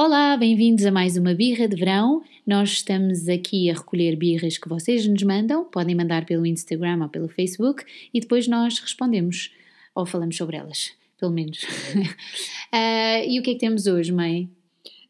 Olá, bem-vindos a mais uma birra de verão. Nós estamos aqui a recolher birras que vocês nos mandam, podem mandar pelo Instagram ou pelo Facebook e depois nós respondemos ou falamos sobre elas, pelo menos. uh, e o que é que temos hoje, mãe?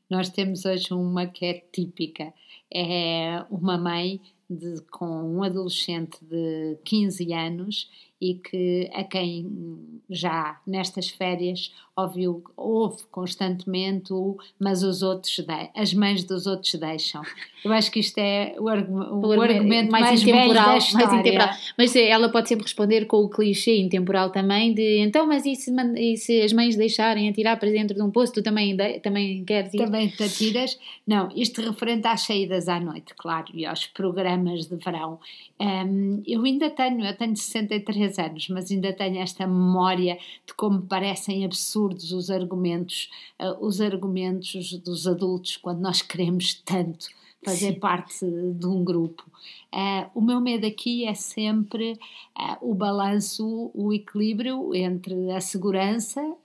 Nós temos hoje uma que é típica. É uma mãe de, com um adolescente de 15 anos e que a quem já nestas férias ouviu, ouve constantemente o mas os outros de, as mães dos outros deixam. Eu acho que isto é o, o, o argumento mais, mais intemporal, mais intemporal. Mas ela pode sempre responder com o clichê intemporal também de então, mas e se, e se as mães deixarem atirar para dentro de um poço, tu também, também queres ir? Também te atiras? Não, isto referente às saídas à noite, claro, e aos programas de verão. Um, eu ainda tenho, eu tenho 63 anos, mas ainda tenho esta memória de como parecem absurdos os argumentos, uh, os argumentos dos adultos quando nós queremos tanto fazer Sim. parte de um grupo. Uh, o meu medo aqui é sempre uh, o balanço, o equilíbrio entre a segurança,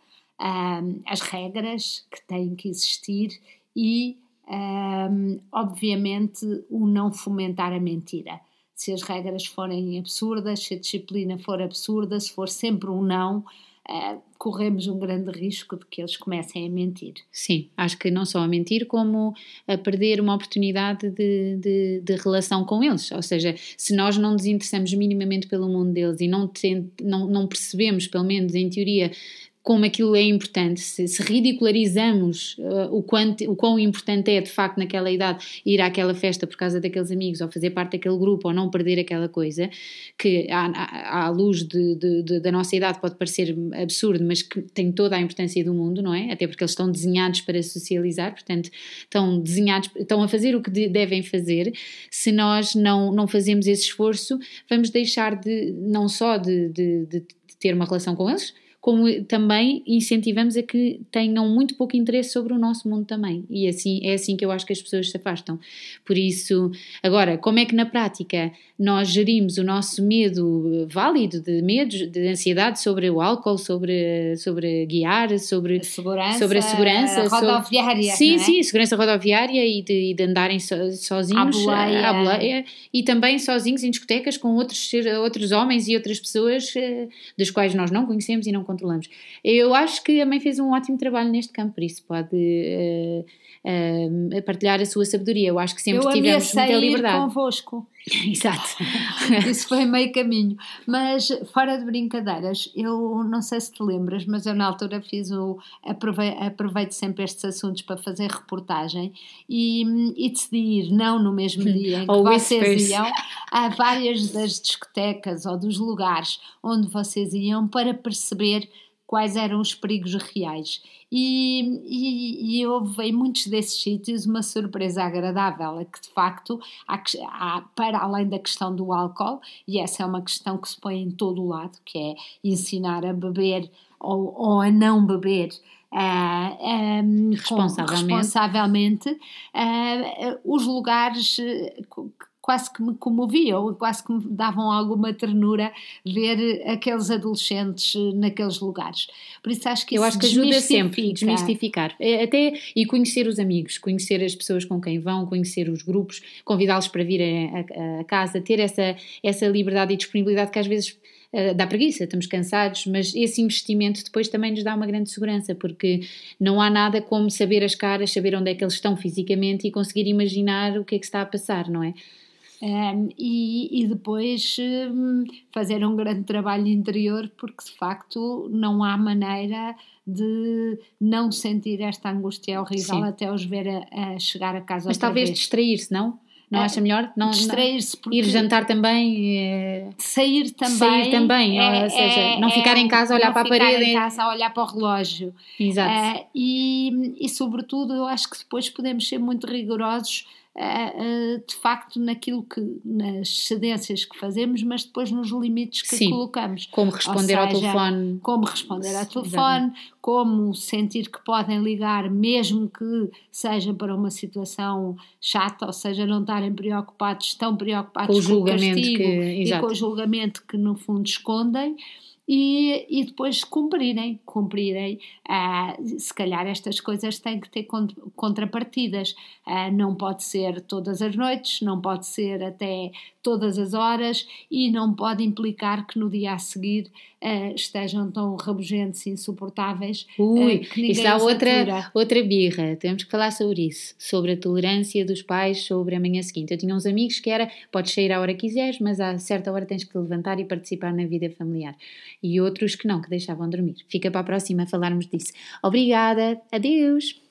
as regras que têm que existir e, obviamente, o não fomentar a mentira se as regras forem absurdas, se a disciplina for absurda, se for sempre um não, uh, corremos um grande risco de que eles comecem a mentir. Sim, acho que não só a mentir, como a perder uma oportunidade de, de, de relação com eles. Ou seja, se nós não nos interessamos minimamente pelo mundo deles e não, não, não percebemos, pelo menos em teoria, como aquilo é importante, se, se ridicularizamos uh, o, quanto, o quão importante é de facto naquela idade ir àquela festa por causa daqueles amigos ou fazer parte daquele grupo ou não perder aquela coisa, que à, à, luz de, de, de, da nossa idade pode parecer absurdo, mas que tem toda a importância do mundo, não é? Até porque eles estão desenhados para socializar, portanto estão desenhados, estão a fazer o que de, devem fazer. Se nós não, não fazemos esse esforço, vamos deixar de não só de, de ter uma relação com eles, como também incentivamos a que tenham muito pouco interesse sobre o nosso mundo também. E assim é assim que eu acho que as pessoas se afastam. Por isso, agora, como é que na prática nós gerimos o nosso medo válido de medos, de ansiedade sobre o álcool, sobre, sobre guiar, sobre a segurança, sobre a segurança rodoviária. Sobre, sim, é? sim, segurança rodoviária e de, de andarem so, sozinhos à boleia. à boleia. e também sozinhos em discotecas com outros, outros homens e outras pessoas eh, das quais nós não conhecemos e não controlamos. Eu acho que a mãe fez um ótimo trabalho neste campo, por isso pode uh, uh, partilhar a sua sabedoria. Eu acho que sempre eu tivemos muita liberdade. convosco. Exato. Isso foi meio caminho. Mas, fora de brincadeiras, eu não sei se te lembras, mas eu na altura fiz o. aproveito sempre estes assuntos para fazer reportagem e, e decidi ir, não no mesmo dia em que vocês iam, a várias das discotecas ou dos lugares onde vocês iam para perceber quais eram os perigos reais. E, e, e houve em muitos desses sítios uma surpresa agradável, é que de facto, há, há, para além da questão do álcool, e essa é uma questão que se põe em todo o lado, que é ensinar a beber ou, ou a não beber Uh, ah, um, responsavelmente, responsavelmente uh, os lugares quase que me comoviam, quase que me davam alguma ternura ver aqueles adolescentes eh, naqueles lugares. Por isso acho que Eu acho que ajuda sempre desmistificar. É, até, e conhecer os amigos, conhecer as pessoas com quem vão, conhecer os grupos, convidá-los para vir a, casa, ter essa, essa liberdade e disponibilidade que às vezes uh, dá preguiça, estamos cansados, mas esse investimento depois também nos dá uma grande segurança, porque não há nada como saber as caras, saber onde é que eles estão fisicamente e conseguir imaginar o que é que está a passar, não é? Um, e, e, depois um, fazer um grande trabalho interior, porque de facto não há maneira de não sentir esta angústia horrível Sim. até os ver a, a, chegar a casa Mas talvez distrair-se, não? Não é, acha melhor? Não, distrair-se Ir jantar também. É... Sair também. Sair também, é, ou seja, é, não ficar em casa a olhar para a parede. Não ficar em casa a olhar para o relógio. Exato. Uh, e, e, sobretudo, eu acho que depois podemos ser muito rigorosos de facto naquilo que nas cedências que fazemos, mas depois nos limites que Sim, colocamos. Como responder seja, ao telefone. Como responder ao telefone, como sentir que podem ligar, mesmo que seja para uma situação chata, ou seja, não estarem preocupados, estão preocupados com o, julgamento com o castigo que, e com o julgamento que no fundo escondem. E, e depois cumprirem, cumprirem. Uh, se calhar estas coisas têm que ter contrapartidas. Uh, não pode ser todas as noites, não pode ser até todas as horas e não pode implicar que no dia a seguir uh, estejam tão rabugentos e insuportáveis. Ui, uh, que isso há outra, outra birra. Temos que falar sobre isso, sobre a tolerância dos pais sobre a manhã seguinte. Eu tinha uns amigos que era, podes sair à hora que quiseres, mas a certa hora tens que te levantar e participar na vida familiar. E outros que não, que deixavam dormir. Fica para a próxima falarmos disso. Obrigada, adeus!